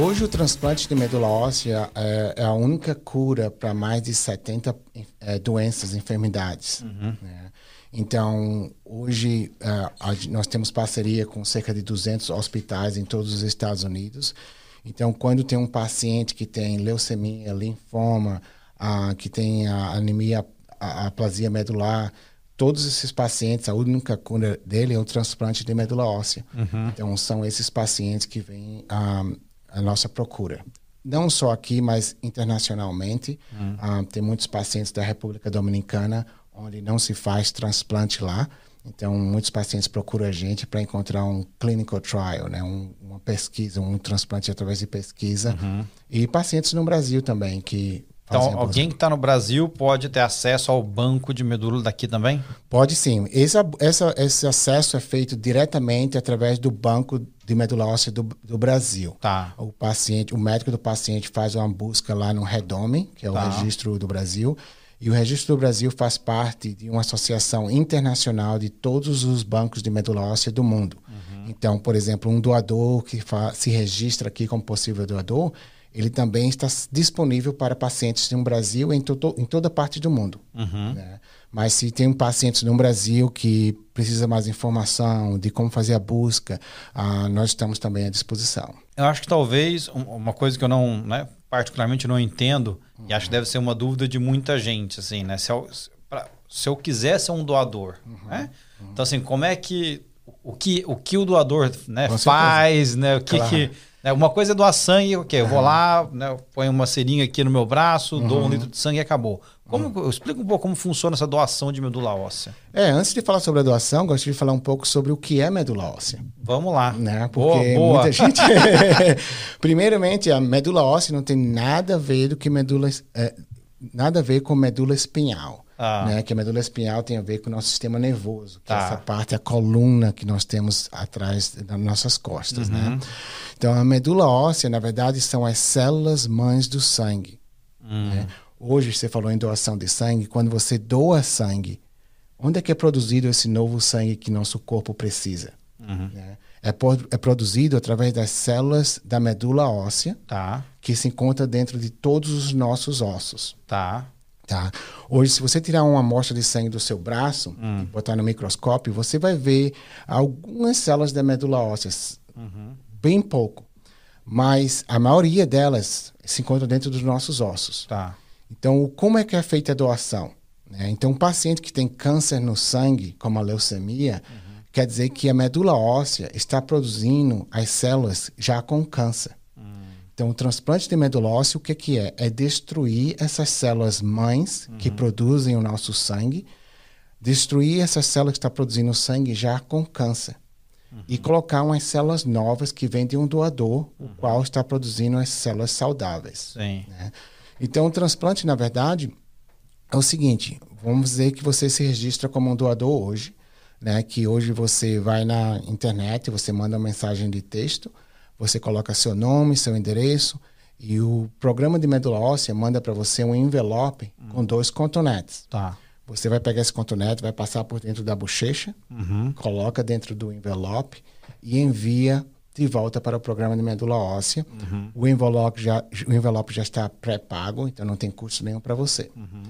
Hoje o transplante de medula óssea é, é a única cura para mais de 70 é, doenças, enfermidades. Uhum. Né? Então, hoje uh, a, nós temos parceria com cerca de 200 hospitais em todos os Estados Unidos. Então, quando tem um paciente que tem leucemia, linfoma, uh, que tem a anemia, a aplasia medular, todos esses pacientes, a única cura dele é o transplante de medula óssea. Uhum. Então, são esses pacientes que vêm a, a nossa procura. Não só aqui, mas internacionalmente. Uhum. Uh, tem muitos pacientes da República Dominicana onde não se faz transplante lá. Então, muitos pacientes procuram a gente para encontrar um clinical trial, né? Um, uma pesquisa, um transplante através de pesquisa. Uhum. E pacientes no Brasil também que então, alguém que está no Brasil pode ter acesso ao banco de medula daqui também? Pode sim. Esse, essa, esse acesso é feito diretamente através do banco de medula óssea do, do Brasil. Tá. O paciente, o médico do paciente faz uma busca lá no Redome, que é o tá. registro do Brasil, e o Registro do Brasil faz parte de uma associação internacional de todos os bancos de medula óssea do mundo. Uhum. Então, por exemplo, um doador que se registra aqui como possível doador, ele também está disponível para pacientes no Brasil e em, to em toda parte do mundo. Uhum. Né? Mas se tem um paciente no Brasil que precisa mais informação de como fazer a busca, uh, nós estamos também à disposição. Eu acho que talvez uma coisa que eu não, né, particularmente não entendo, uhum. e acho que deve ser uma dúvida de muita gente, assim, né? Se eu, pra, se eu quiser ser um doador, uhum. né? Então, assim, como é que o que o, que o doador né, faz, né? O que, claro. que né, uma coisa é doar sangue, o quê? Eu vou lá, né, ponho uma seringa aqui no meu braço, dou um uhum. litro de sangue e acabou. Como, uhum. Explica um pouco como funciona essa doação de medula óssea. É, antes de falar sobre a doação, gostaria de falar um pouco sobre o que é medula óssea. Vamos lá. Né? Porque boa, boa. muita gente. Primeiramente, a medula óssea não tem nada a ver do que medula. É, nada a ver com medula espinhal. Ah. Né? Que a medula espinhal tem a ver com o nosso sistema nervoso, que é tá. essa parte, a coluna que nós temos atrás das nossas costas. Né? Uhum. Né? Então, a medula óssea, na verdade, são as células mães do sangue. Uhum. Né? Hoje, você falou em doação de sangue, quando você doa sangue, onde é que é produzido esse novo sangue que nosso corpo precisa? Uhum. Né? É, é, produzido através das células da medula óssea, tá. que se encontra dentro de todos os nossos ossos. Tá. Tá? Hoje, se você tirar uma amostra de sangue do seu braço hum. e botar no microscópio, você vai ver algumas células da medula óssea, uhum. bem pouco, mas a maioria delas se encontra dentro dos nossos ossos. Tá. Então, como é que é feita a doação? Né? Então, um paciente que tem câncer no sangue, como a leucemia, uhum. quer dizer que a medula óssea está produzindo as células já com câncer. Então, o transplante de medula óssea, o que, que é? É destruir essas células mães uhum. que produzem o nosso sangue, destruir essas células que estão produzindo sangue já com câncer. Uhum. E colocar umas células novas que vêm de um doador, uhum. o qual está produzindo as células saudáveis. Né? Então, o transplante, na verdade, é o seguinte: vamos dizer que você se registra como um doador hoje, né? que hoje você vai na internet, você manda uma mensagem de texto você coloca seu nome, seu endereço e o programa de medula óssea manda para você um envelope uhum. com dois cotonetes. Tá. Você vai pegar esse cotonete, vai passar por dentro da bochecha, uhum. coloca dentro do envelope e envia de volta para o programa de medula óssea. Uhum. O, envelope já, o envelope já está pré-pago, então não tem custo nenhum para você. Uhum.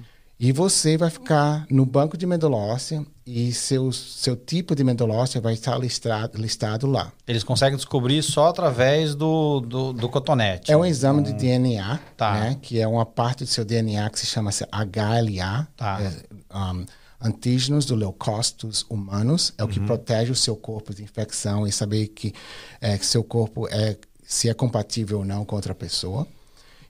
E você vai ficar no banco de medula óssea e seu, seu tipo de medula óssea vai estar listado, listado lá. Eles conseguem descobrir só através do, do, do cotonete. É um exame hum. de DNA, tá. né, que é uma parte do seu DNA que se chama HLA, tá. é, um, antígenos do leucócitos humanos, é o que uhum. protege o seu corpo de infecção e saber que, é, que seu corpo é se é compatível ou não com outra pessoa.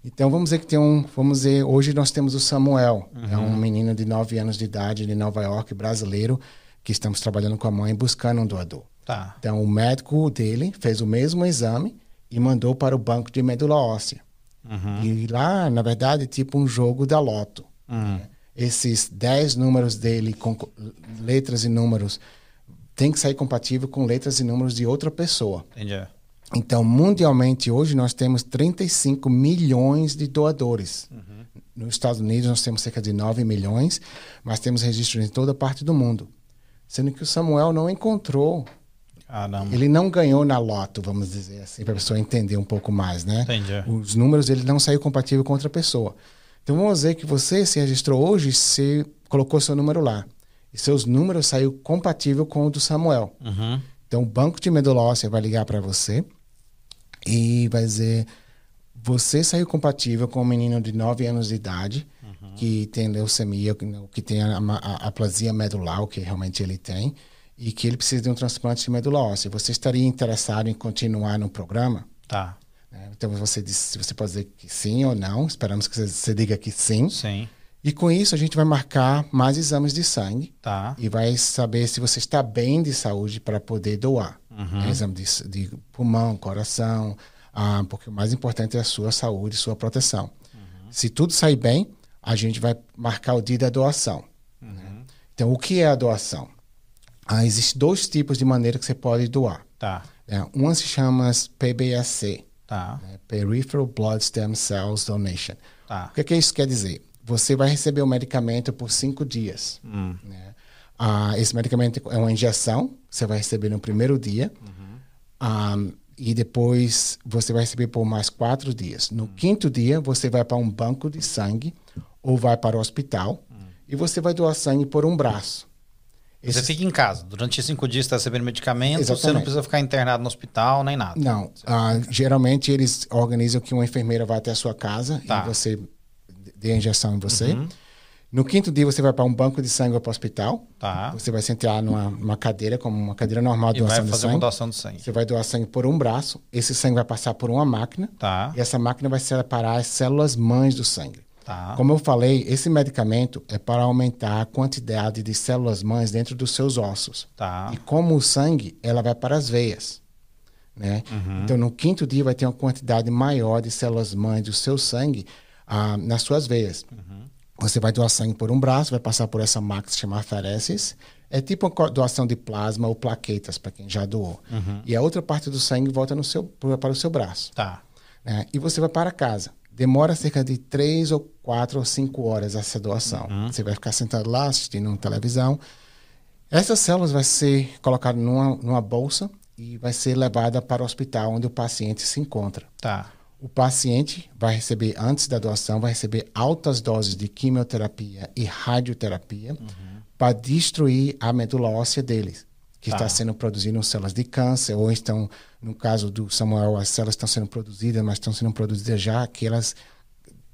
Então vamos dizer que tem um, vamos dizer, hoje nós temos o Samuel, uhum. é um uhum. menino de 9 anos de idade de Nova York, brasileiro, que estamos trabalhando com a mãe buscando um doador. Tá. Então o médico dele fez o mesmo exame e mandou para o banco de medula óssea. Uhum. E lá, na verdade, é tipo um jogo da loto. Uhum. Esses 10 números dele com letras e números tem que sair compatível com letras e números de outra pessoa. Entendi. Então, mundialmente, hoje nós temos 35 milhões de doadores. Uhum. Nos Estados Unidos, nós temos cerca de 9 milhões, mas temos registros em toda parte do mundo. Sendo que o Samuel não encontrou Caramba. Ele não ganhou na loto, vamos dizer assim, para a pessoa entender um pouco mais, né? Entendi. Os números ele não saiu compatível com outra pessoa. Então vamos dizer que você se registrou hoje, você colocou seu número lá. E seus números saiu compatível com o do Samuel. Uhum. Então o banco de medula óssea vai ligar para você e vai dizer você saiu compatível com um menino de 9 anos de idade Uhum. que tem leucemia, que- tem a, a, aplasia medular, que realmente ele tem, e que ele precisa de um transplante de medula óssea. Você estaria interessado em continuar no programa? Tá. né? Então você diz, você pode dizer que sim ou não. Esperamos que você, você diga que sim. Sim. E com isso a gente vai marcar mais exames de sangue Tá. e vai saber se você está bem de saúde para poder doar. Uhum. Né? Exame de, de pulmão, coração, ah, porque o mais importante é a sua saúde, sua proteção. Uhum. Se tudo sair bem, a gente vai marcar o dia da doação. Uhum. Então, o que é a doação? Ah, Existem dois tipos de maneira que você pode doar. Tá. né? Uma se chama PBSC, Tá. né? Peripheral Blood Stem Cells Donation. Tá. O que, que isso quer dizer? Você vai receber o medicamento por cinco dias. Hum. né? Ah, esse medicamento é uma injeção, que você vai receber no primeiro dia. Ah, e depois você vai receber por mais quatro dias. No quinto dia, você vai para um banco de sangue ou vai para o hospital e você vai doar sangue por um braço. Você Esse- fica em casa. Durante cinco dias você está recebendo medicamento, você não Exatamente. precisa ficar internado no hospital nem nada. Não, ah, geralmente eles organizam que uma enfermeira vai até a sua casa Tá. e você dê a injeção em você. No quinto dia, você vai para um banco de sangue ou para o hospital. Tá. Você vai sentar numa, numa cadeira, como uma cadeira normal de E vai doação de fazer uma doação de sangue. Você vai doar sangue por um braço. Esse sangue vai passar por uma máquina. Tá. E essa máquina vai separar as células mães do sangue. Tá. Como eu falei, esse medicamento é para aumentar a quantidade de células mães dentro dos seus ossos. Tá. E como o sangue, ela vai para as veias. Né? Uhum. Então, no quinto dia, vai ter uma quantidade maior de células mães do seu sangue ah, nas suas veias. Uhum. Você vai doar sangue por um braço, vai passar por essa máquina que se chama aferesis. É tipo uma doação de plasma ou plaquetas, para quem já doou. Uhum. E a outra parte do sangue volta no seu, para o seu braço Tá. né? E você vai para casa. Demora cerca de três ou quatro ou cinco horas essa doação. Você vai ficar sentado lá assistindo televisão. Essas células vai ser colocada numa, numa bolsa e vai ser levada para o hospital onde o paciente se encontra. Tá. O paciente vai receber, antes da doação, vai receber altas doses de quimioterapia e radioterapia para destruir a medula óssea deles, que Tá. está sendo produzindo células de câncer, ou estão, no caso do Samuel, as células estão sendo produzidas, mas estão sendo produzidas já que elas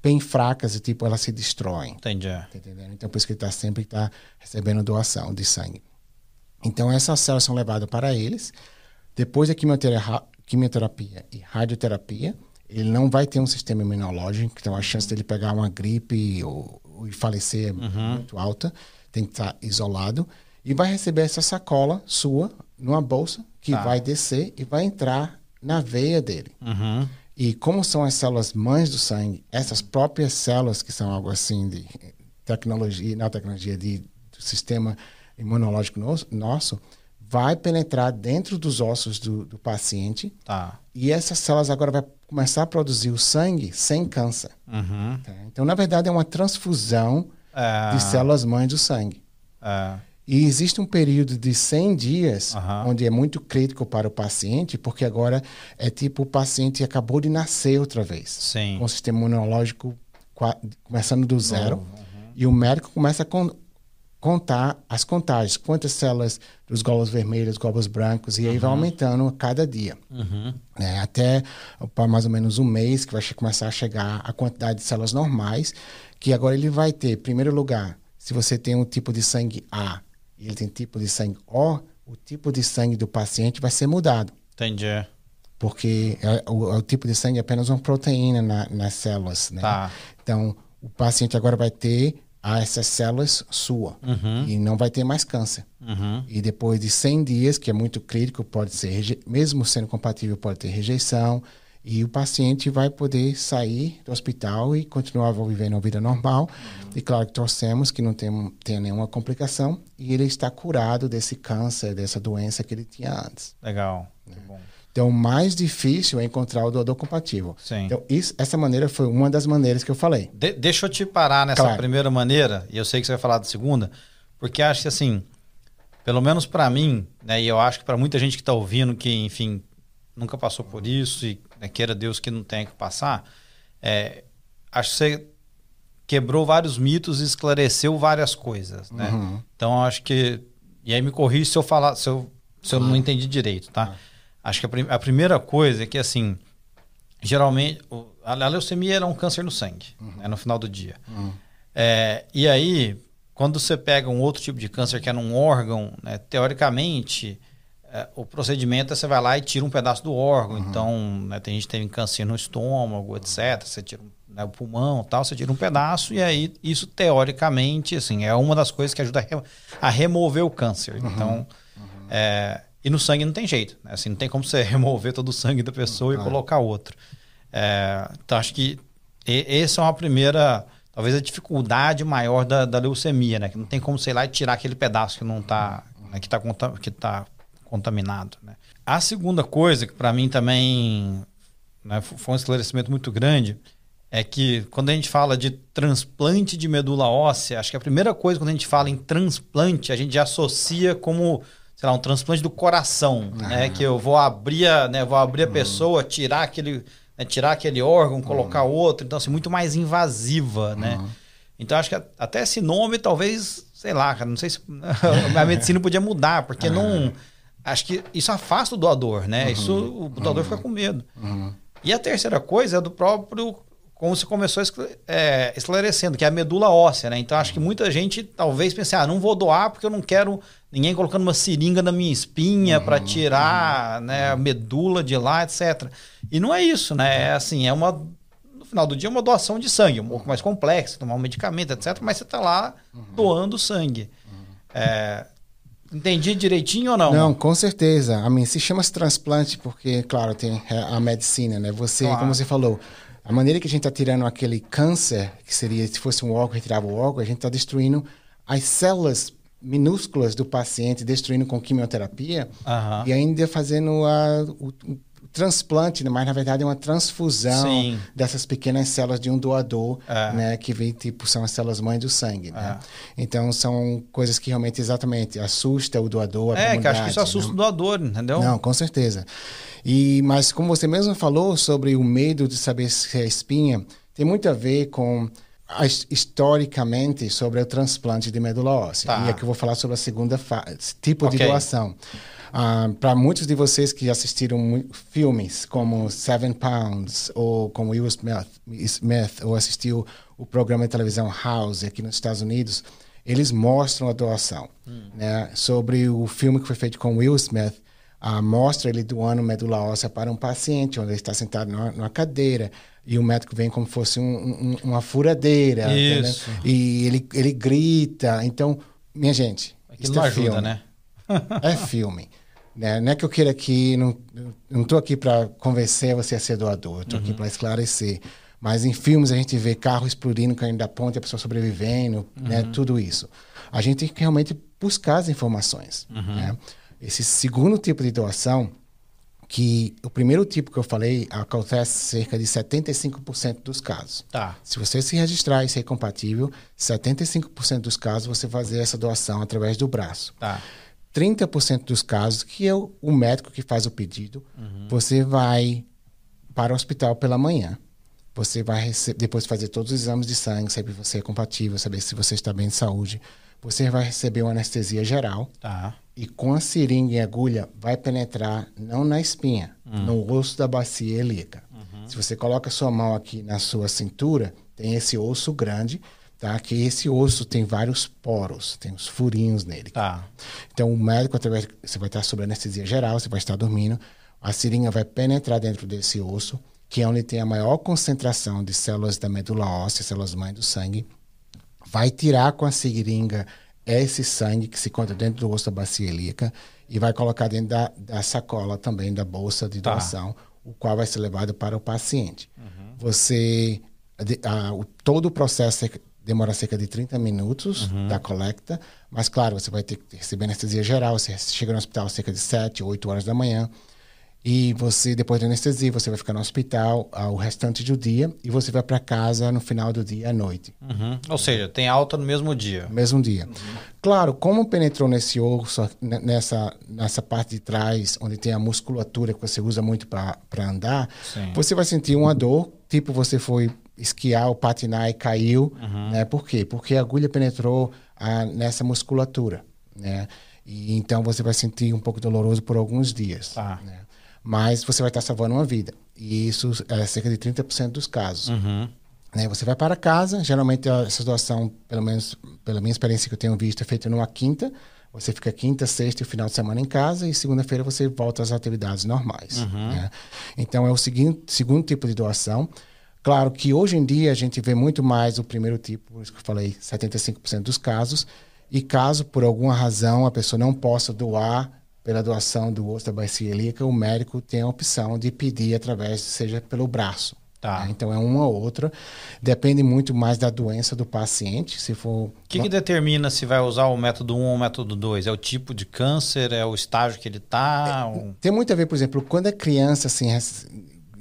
bem fracas e tipo elas se destroem. Entendi. Tá? Então, por isso que ele está sempre tá recebendo doação de sangue. Então, essas células são levadas para eles. Depois da quimiotera- quimioterapia e radioterapia, ele não vai ter um sistema imunológico, então a chance dele pegar uma gripe ou, ou falecer é muito alta. Tem que estar isolado. E vai receber essa sacola sua numa bolsa que Tá. vai descer e vai entrar na veia dele. Uhum. E como são as células mães do sangue, essas próprias células que são algo assim de tecnologia, não tecnologia, de, do sistema imunológico nosso, nosso, vai penetrar dentro dos ossos do, do paciente Tá. e essas células agora vai começar a produzir o sangue sem câncer. Uhum. tá? Então, na verdade, é uma transfusão É, de células mães do sangue. é, E existe um período de 100 dias Aham. onde é muito crítico para o paciente, porque agora é tipo o paciente acabou de nascer outra vez, sim. com o sistema imunológico começando do zero, Novo, e o médico começa a contar as contagens, quantas células dos glóbulos vermelhos, glóbulos brancos, e aí vai aumentando a cada dia. Uhum. né? Até para mais ou menos um mês que vai começar a chegar a quantidade de células normais, que agora ele vai ter, em primeiro lugar, se você tem um tipo de sangue A e ele tem tipo de sangue O, o tipo de sangue do paciente vai ser mudado, Entendi. porque é- o, o tipo de sangue é apenas uma proteína na- nas células, né? Tá. Então, o paciente agora vai ter ah, essas células sua Uhum. e não vai ter mais câncer. Uhum. E depois de 100 dias, que é muito crítico, pode ser, mesmo sendo compatível, pode ter rejeição. E o paciente vai poder sair do hospital e continuar vivendo uma vida normal. E claro que torcemos que não tenha, tenha nenhuma complicação e ele está curado desse câncer, dessa doença que ele tinha antes. Legal. Que bom. Então, o mais difícil é encontrar o doador compatível. Sim. Então, isso, essa maneira foi uma das maneiras que eu falei. De- deixa eu te parar nessa Claro. primeira maneira, e eu sei que você vai falar da segunda, porque acho que assim, pelo menos para mim, né, e eu acho que para muita gente que está ouvindo, que, enfim, nunca passou por isso e né, queira Deus que não tenha que passar, é, acho que você quebrou vários mitos e esclareceu várias coisas, né? Uhum. Então, acho que... E aí me corrija se eu falar, se eu, se eu não entendi direito, tá? Acho que a, prim a, primeira coisa é que, assim, geralmente... A leucemia era um câncer no sangue, uhum. né, no final do dia. Uhum. É, e aí, quando você pega um outro tipo de câncer que é num órgão, né, teoricamente, é, o procedimento é você vai lá e tira um pedaço do órgão. Uhum. Então, né, tem gente que tem câncer no estômago, etc. Você tira né, o pulmão tal, você tira um pedaço e aí isso, teoricamente, assim, é uma das coisas que ajuda a, a remover o câncer. Uhum. Então, uhum. É, e no sangue não tem jeito. Né? Assim, não tem como você remover todo o sangue da pessoa e colocar outro. É, então, acho que essa é uma primeira talvez a dificuldade maior da, da leucemia, né? Que não tem como, sei lá, tirar aquele pedaço que não está né, que está que tá contaminado. Né? A segunda coisa, que para mim também né, foi um esclarecimento muito grande, é que quando a gente fala de transplante de medula óssea, acho que a primeira coisa quando a gente fala em transplante, a gente já associa como, sei lá, um transplante do coração, né? ah. né? Que eu vou abrir, a, né, vou abrir a uhum. pessoa, tirar aquele, né, tirar aquele órgão, colocar uhum. outro, então assim, muito mais invasiva, né? Uhum. Então acho que até esse nome talvez, sei lá, cara, não sei se a medicina podia mudar, porque não acho que isso afasta o doador, né? Uhum, isso o doador uhum, fica com medo. Uhum. E a terceira coisa é do próprio como você começou é, esclarecendo, que é a medula óssea, né? Então acho que muita gente talvez pense, ah, não vou doar porque eu não quero ninguém colocando uma seringa na minha espinha uhum, para tirar uhum, né, a medula de lá, etc. E não é isso, né? É assim, é uma. No final do dia, é uma doação de sangue, um pouco mais complexo, tomar um medicamento, etc. Mas você está lá uhum. doando sangue. É, Entendi direitinho ou não? Não, com certeza. A mim se chama transplante porque, claro, tem a medicina, né? Você, claro. como você falou, a maneira que a gente está tirando aquele câncer, que seria se fosse um órgão, retirava o órgão, a gente está destruindo as células minúsculas do paciente, destruindo com quimioterapia uhum. e ainda fazendo a, o, transplante, né? mas na verdade é uma transfusão Sim. dessas pequenas células de um doador, é. né? Que vem, tipo, são as células mães do sangue, né? É. Então são coisas que realmente, exatamente, assusta o doador, a É, que acho que isso assusta né? o doador, entendeu? Não, com certeza. E, mas como você mesmo falou sobre o medo de saber se é espinha, tem muito a ver com historicamente sobre o transplante de medula óssea. Tá. E aqui eu vou falar sobre a segunda tipo okay. de doação. Uh, Para muitos de vocês que assistiram filmes como Seven Pounds ou como Will Smith, Smith ou assistiu o programa de televisão House aqui nos Estados Unidos, eles mostram a doação. Hum. Né? Sobre o filme que foi feito com Will Smith, mostra ele doando medula óssea para um paciente, onde ele está sentado numa, numa cadeira e o médico vem como se fosse um, um, uma furadeira. Isso. E ele, ele grita. Então, minha gente, Aquilo isso é ajuda, filme. né? é filme. Né? Não é que eu queira aqui, não estou aqui para convencer você a ser doador, estou uhum. aqui para esclarecer. Mas em filmes a gente vê carro explodindo, caindo da ponte, a pessoa sobrevivendo, né? uhum. né? tudo isso. A gente tem que realmente buscar as informações. Uhum. Né? Esse segundo tipo de doação, que o primeiro tipo que eu falei acontece cerca de 75% dos casos. Tá. Se você se registrar e ser compatível, 75% dos casos você fazer essa doação através do braço. Tá. 30% dos casos, que é o, o, médico que faz o pedido, uhum. você vai para o hospital pela manhã. Você vai depois fazer todos os exames de sangue, saber se você é compatível, saber se você está bem de saúde. Você vai receber uma anestesia geral. Tá. E com a seringa e agulha, vai penetrar não na espinha, uhum. no osso da bacia ilíaca. Uhum. Se você coloca sua mão aqui na sua cintura, tem esse osso grande tá? Que esse osso tem vários poros, tem os furinhos nele. Tá. Então o médico através você vai estar sob anestesia geral, você vai estar dormindo, a seringa vai penetrar dentro desse osso, que é onde tem a maior concentração de células da medula óssea, células mãe do sangue, vai tirar com a seringa esse sangue que se encontra dentro do osso da bacia ilíaca e vai colocar dentro da, da sacola também da bolsa de tá. doação, tá. o qual vai ser levado para o paciente. Uhum. Você a, a, o, todo o processo demora cerca de 30 minutos uhum. da coleta, mas claro, você vai ter que receber anestesia geral, você chega no hospital cerca de 7, 8 horas da manhã. e você, depois da anestesia, você vai ficar no hospital ah, o restante do dia e você vai para casa no final do dia à noite. Uhum. Ou seja, tem alta no mesmo dia. Mesmo dia. Uhum. Claro, como penetrou nesse osso, nessa, nessa parte de trás, onde tem a musculatura que você usa muito para andar, Sim. você vai sentir uma dor, tipo você foi esquiar ou patinar e caiu. Uhum. Né? Por quê? Porque a agulha penetrou ah, nessa musculatura. Né? E, então você vai sentir um pouco doloroso por alguns dias. Tá. Né? mas você vai estar salvando uma vida. E isso é cerca de 30% dos casos. Uhum. Né? Você vai para casa, geralmente essa doação, pelo menos pela minha experiência que eu tenho visto, é feita numa quinta. Você fica quinta, sexta e final de semana em casa e segunda-feira você volta às atividades normais. Uhum. Né? Então é o seguinte, segundo tipo de doação. Claro que hoje em dia a gente vê muito mais o primeiro tipo, por isso que eu falei, 75% dos casos. E caso por alguma razão a pessoa não possa doar pela doação do osso da bacia ilíaca, o médico tem a opção de pedir através, seja pelo braço. Tá. Né? Então é uma ou outra. Depende muito mais da doença do paciente. Se for. O que, que determina se vai usar o método 1 ou o método 2? É o tipo de câncer? É o estágio que ele está? É, Tem muito a ver, por exemplo, quando é criança, assim,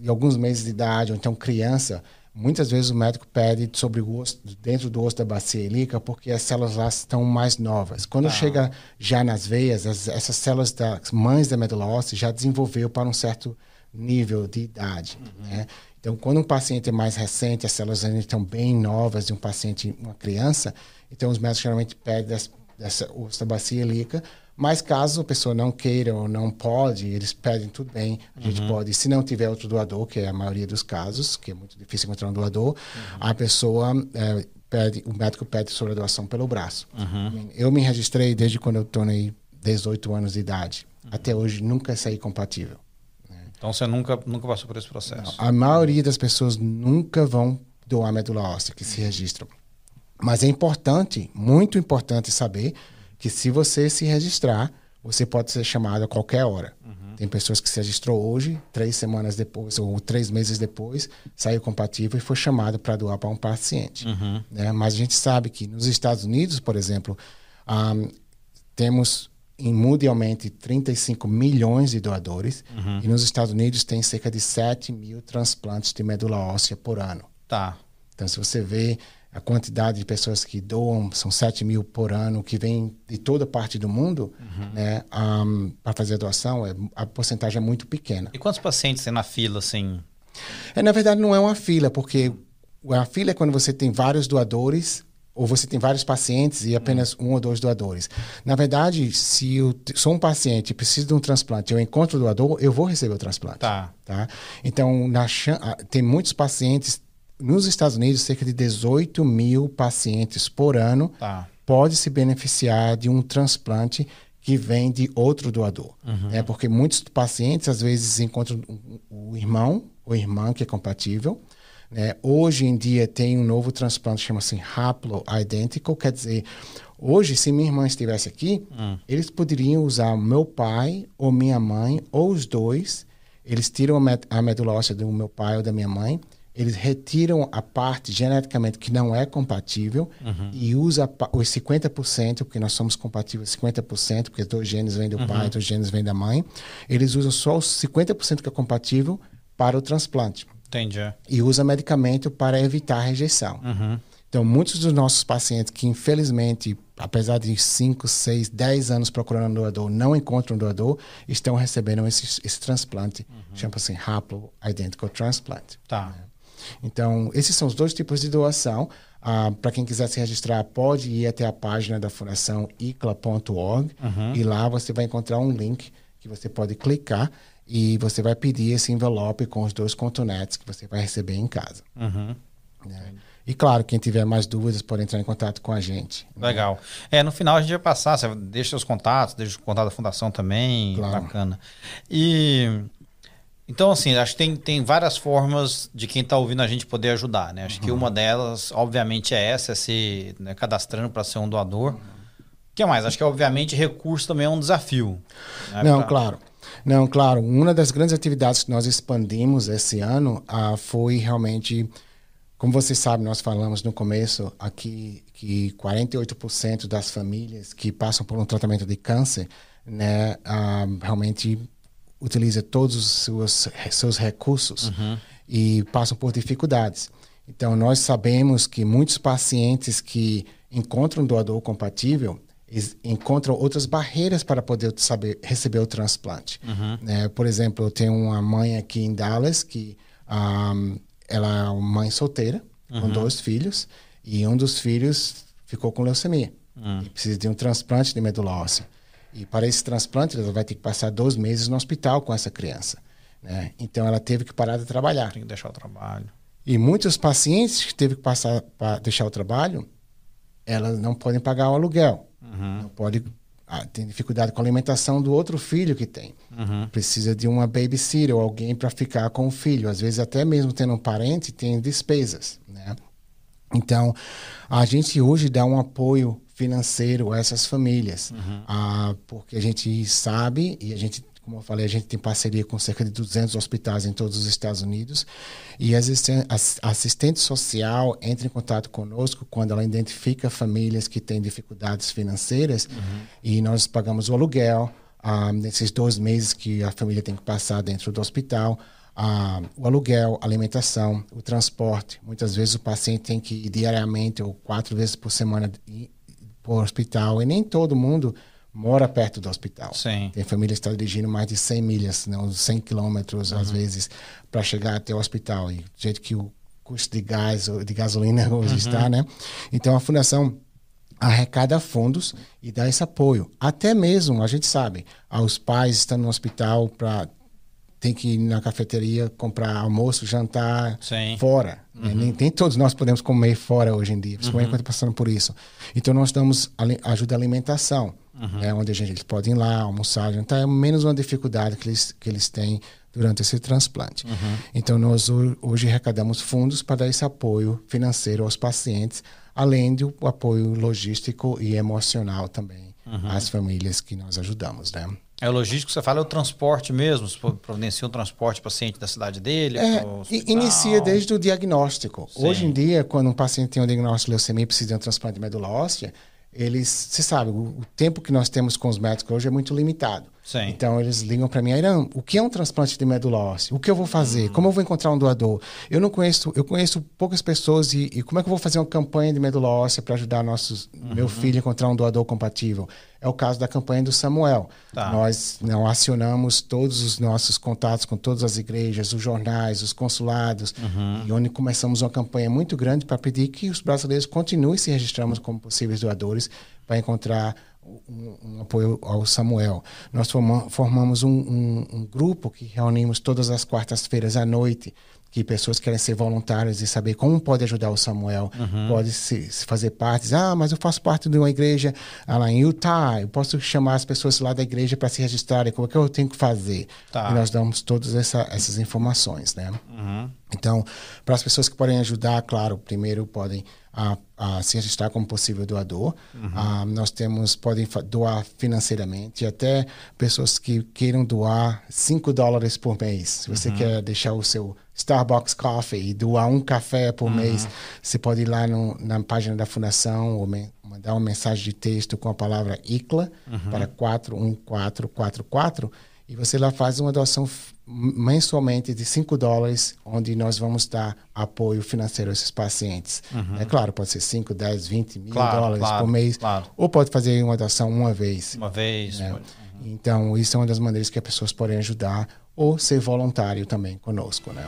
em alguns meses de idade, ou então criança, Muitas vezes o médico pede sobre o osso, dentro do osso da bacia ilíaca, porque as células lá estão mais novas. Quando ah. chega já nas veias, as, essas células das mães da medula óssea já desenvolveu para um certo nível de idade. Uhum. Né? Então, quando um paciente é mais recente, as células ainda estão bem novas de um paciente, uma criança, então os médicos geralmente pedem dessa, dessa osso da bacia ilíaca mas caso a pessoa não queira ou não pode, eles pedem tudo bem. A gente uhum. pode, se não tiver outro doador, que é a maioria dos casos, que é muito difícil encontrar um doador, uhum. a pessoa é, pede, o médico pede sobre a doação pelo braço. Uhum. Eu me registrei desde quando eu tornei 18 anos de idade. Uhum. Até hoje nunca saí compatível. Né? Então você nunca, nunca passou por esse processo? Não, a maioria das pessoas nunca vão doar medula óssea que se registram. Mas é importante, muito importante saber que se você se registrar, você pode ser chamado a qualquer hora. Uhum. Tem pessoas que se registrou hoje, três semanas depois ou três meses depois, saiu compatível e foi chamado para doar para um paciente. Uhum. Né? Mas a gente sabe que nos Estados Unidos, por exemplo, um, temos mundialmente 35 milhões de doadores uhum. e nos Estados Unidos tem cerca de 7 mil transplantes de medula óssea por ano. Tá. Então, se você vê a quantidade de pessoas que doam são 7 mil por ano, que vêm de toda parte do mundo, uhum. né, um, para fazer a doação, é, a porcentagem é muito pequena. E quantos pacientes tem na fila, assim? É, na verdade, não é uma fila, porque a fila é quando você tem vários doadores ou você tem vários pacientes e apenas um ou dois doadores. Na verdade, se eu sou um paciente e preciso de um transplante, eu encontro o doador, eu vou receber o transplante. Tá. tá? Então, na, tem muitos pacientes nos Estados Unidos, cerca de 18 mil pacientes por ano tá. pode se beneficiar de um transplante que vem de outro doador. Uhum. É porque muitos pacientes, às vezes, encontram o irmão ou irmã que é compatível. Né? Hoje em dia tem um novo transplante chama-se haploidêntico, quer dizer, hoje se minha irmã estivesse aqui, uhum. eles poderiam usar meu pai ou minha mãe, ou os dois, eles tiram a medula óssea do meu pai ou da minha mãe, eles retiram a parte geneticamente que não é compatível uhum. e usa os 50%, porque nós somos compatíveis 50%, porque dois genes vêm do uhum. pai, dois genes vêm da mãe. Eles usam só os 50% que é compatível para o transplante. Entendi. E usa medicamento para evitar a rejeição. Uhum. Então, muitos dos nossos pacientes que, infelizmente, apesar de 5, 6, 10 anos procurando um doador, não encontram um doador, estão recebendo esse, esse transplante. Uhum. Chama-se Haplo Identical Transplant. Tá. É. Então, esses são os dois tipos de doação. Ah, Para quem quiser se registrar, pode ir até a página da Fundação icla.org uhum. e lá você vai encontrar um link que você pode clicar e você vai pedir esse envelope com os dois contonetes que você vai receber em casa. Uhum. Né? E claro, quem tiver mais dúvidas pode entrar em contato com a gente. Né? Legal. É, no final a gente vai passar, você deixa seus contatos, deixa o contato da fundação também, claro. bacana. E então, assim, acho que tem, tem várias formas de quem está ouvindo a gente poder ajudar, né? Acho uhum. que uma delas, obviamente, é essa, é se né, cadastrando para ser um doador. O que mais? Acho que, obviamente, recurso também é um desafio. Né, Não, pra... claro. Não, claro. Uma das grandes atividades que nós expandimos esse ano ah, foi realmente, como você sabe, nós falamos no começo aqui que 48% das famílias que passam por um tratamento de câncer, né, ah, realmente utiliza todos os seus, seus recursos uhum. e passam por dificuldades. Então, nós sabemos que muitos pacientes que encontram um doador compatível encontram outras barreiras para poder saber receber o transplante. Uhum. É, por exemplo, eu tenho uma mãe aqui em Dallas que um, ela é uma mãe solteira uhum. com dois filhos e um dos filhos ficou com leucemia uhum. e precisa de um transplante de medula óssea. E para esse transplante ela vai ter que passar dois meses no hospital com essa criança. Né? Então ela teve que parar de trabalhar. Tem que deixar o trabalho. E muitos pacientes que teve que passar para deixar o trabalho, elas não podem pagar o aluguel. Uhum. Não pode ah, tem dificuldade com a alimentação do outro filho que tem. Uhum. Precisa de uma babysitter ou alguém para ficar com o filho. Às vezes, até mesmo tendo um parente, tem despesas. Né? Então, a gente hoje dá um apoio financeiro a essas famílias, uhum. ah, porque a gente sabe e a gente como eu falei, a gente tem parceria com cerca de 200 hospitais em todos os Estados Unidos. E a assistente social entra em contato conosco quando ela identifica famílias que têm dificuldades financeiras uhum. e nós pagamos o aluguel ah, nesses dois meses que a família tem que passar dentro do hospital. Ah, o aluguel, a alimentação, o transporte. Muitas vezes o paciente tem que ir diariamente ou quatro vezes por semana para o hospital e nem todo mundo mora perto do hospital. Sim. Tem família que está dirigindo mais de 100 milhas, não, 100 quilômetros uhum. às vezes, para chegar até o hospital. E do jeito que o custo de gás, de gasolina hoje uhum. está, né? Então a fundação arrecada fundos e dá esse apoio. Até mesmo, a gente sabe, aos pais estão no hospital para tem que ir na cafeteria comprar almoço, jantar Sim. fora. Né? Uhum. Nem, nem, todos nós podemos comer fora hoje em dia, principalmente uhum. quando passando por isso. Então nós damos ajuda à alimentação uhum. é onde a gente, eles podem ir lá, almoçar, jantar, é menos uma dificuldade que eles, que eles têm durante esse transplante. Uhum. Então, nós hoje arrecadamos fundos para dar esse apoio financeiro aos pacientes, além do apoio logístico e emocional também uhum. às famílias que nós ajudamos, né? É o logístico, você fala, é o transporte mesmo, providencia um transporte paciente da cidade dele? É, inicia desde o diagnóstico. Sim. Hoje em dia, quando um paciente tem um diagnóstico de leucemia e precisa de um transplante de medula óssea, eles, você sabe, o, o, tempo que nós temos com os médicos hoje é muito limitado. Sim. Então eles ligam para mim, Irã, o que é um transplante de medula óssea? O que eu vou fazer? Uhum. Como eu vou encontrar um doador? Eu não conheço, eu conheço poucas pessoas e, e como é que eu vou fazer uma campanha de medula óssea para ajudar nossos, uhum. meu filho a encontrar um doador compatível? É o caso da campanha do Samuel. Tá. Nós não acionamos todos os nossos contatos com todas as igrejas, os jornais, os consulados, uhum. e onde começamos uma campanha muito grande para pedir que os brasileiros continuem se registrando como possíveis doadores para encontrar um, um, apoio ao Samuel. Nós formamos um, um, um grupo que reunimos todas as quartas-feiras à noite que pessoas querem ser voluntárias e saber como pode ajudar o Samuel, uhum. pode se, se, fazer parte. Ah, mas eu faço parte de uma igreja lá em Utah, eu posso chamar as pessoas lá da igreja para se registrarem, como é que eu tenho que fazer? Tá. E nós damos todas essa, essas informações, né? Uhum. Então, para as pessoas que podem ajudar, claro, primeiro podem a, a se registrar como possível doador. Uhum. Ah, nós temos, podem doar financeiramente, até pessoas que queiram doar 5 dólares por mês. Se você uhum. quer deixar o seu Starbucks Coffee e doar um café por uhum. mês, você pode ir lá no, na página da fundação ou mandar uma mensagem de texto com a palavra ICLA uhum. para 41444 e você lá faz uma doação mensalmente de 5 dólares, onde nós vamos dar apoio financeiro a esses pacientes. Uhum. É claro, pode ser 5, 10, 20 mil claro, dólares claro, por mês, claro. ou pode fazer uma doação uma vez. Uma vez. Né? Uhum. Então, isso é uma das maneiras que as pessoas podem ajudar ou ser voluntário também conosco, né?